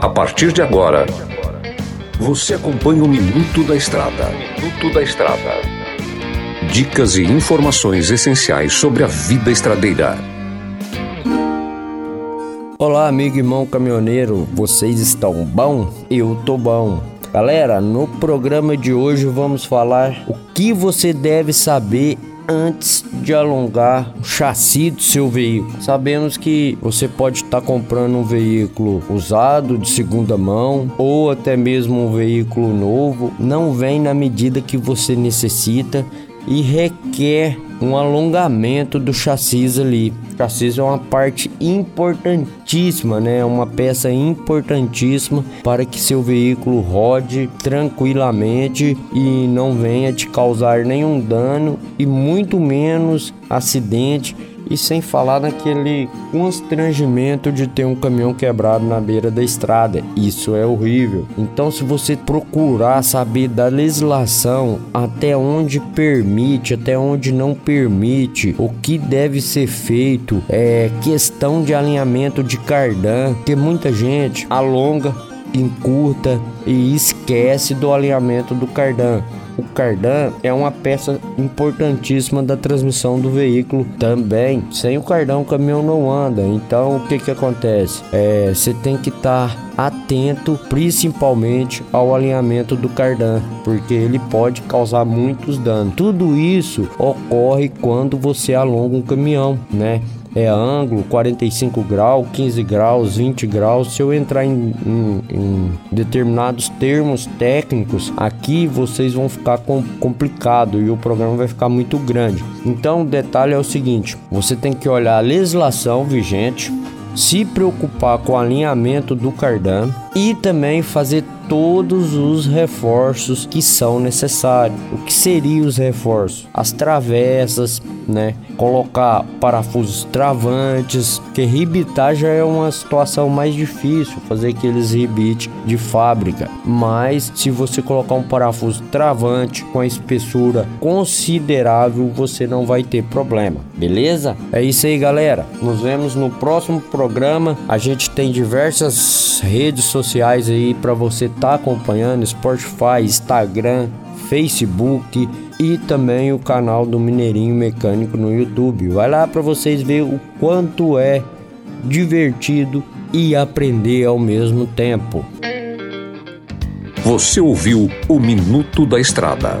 A partir de agora, você acompanha o Minuto da Estrada. Minuto da Estrada. Dicas e informações essenciais sobre a vida estradeira. Olá, amigo e irmão caminhoneiro, vocês estão bom? Eu tô bom. Galera, no programa de hoje vamos falar o que você deve saber antes de alongar o chassi do seu veículo. Sabemos que você pode estar tá comprando um veículo usado de segunda mão ou até mesmo um veículo novo, não vem na medida que você necessita e requer um alongamento do chassi ali. O chassi é uma parte importantíssima, né? Uma peça importantíssima para que seu veículo rode tranquilamente e não venha te causar nenhum dano e muito menos acidente e sem falar naquele constrangimento de ter um caminhão quebrado na beira da estrada. Isso é horrível. Então, se você procurar saber da legislação até onde permite, até onde não permite, o que deve ser feito, é questão de alinhamento de cardan, que muita gente alonga encurta e esquece do alinhamento do cardan. O cardan é uma peça importantíssima da transmissão do veículo também. Sem o cardan o caminhão não anda. Então o que que acontece? É, você tem que estar tá atento principalmente ao alinhamento do cardan, porque ele pode causar muitos danos. Tudo isso ocorre quando você alonga um caminhão, né? É ângulo, 45 graus, 15 graus, 20 graus. Se eu entrar em, em, em determinados termos técnicos, aqui vocês vão ficar com, complicado e o programa vai ficar muito grande. Então, o detalhe é o seguinte: você tem que olhar a legislação vigente, se preocupar com o alinhamento do cardan e também fazer todos os reforços que são necessários. O que seriam os reforços? As travessas, né? Colocar parafusos travantes, que ribitar já é uma situação mais difícil, fazer aqueles ribite de fábrica. Mas se você colocar um parafuso travante com a espessura considerável, você não vai ter problema, beleza? É isso aí, galera. Nos vemos no próximo programa. A gente tem diversas redes sociais aí para você tá acompanhando Spotify, Instagram, Facebook e também o canal do Mineirinho Mecânico no YouTube. Vai lá para vocês ver o quanto é divertido e aprender ao mesmo tempo. Você ouviu o Minuto da Estrada.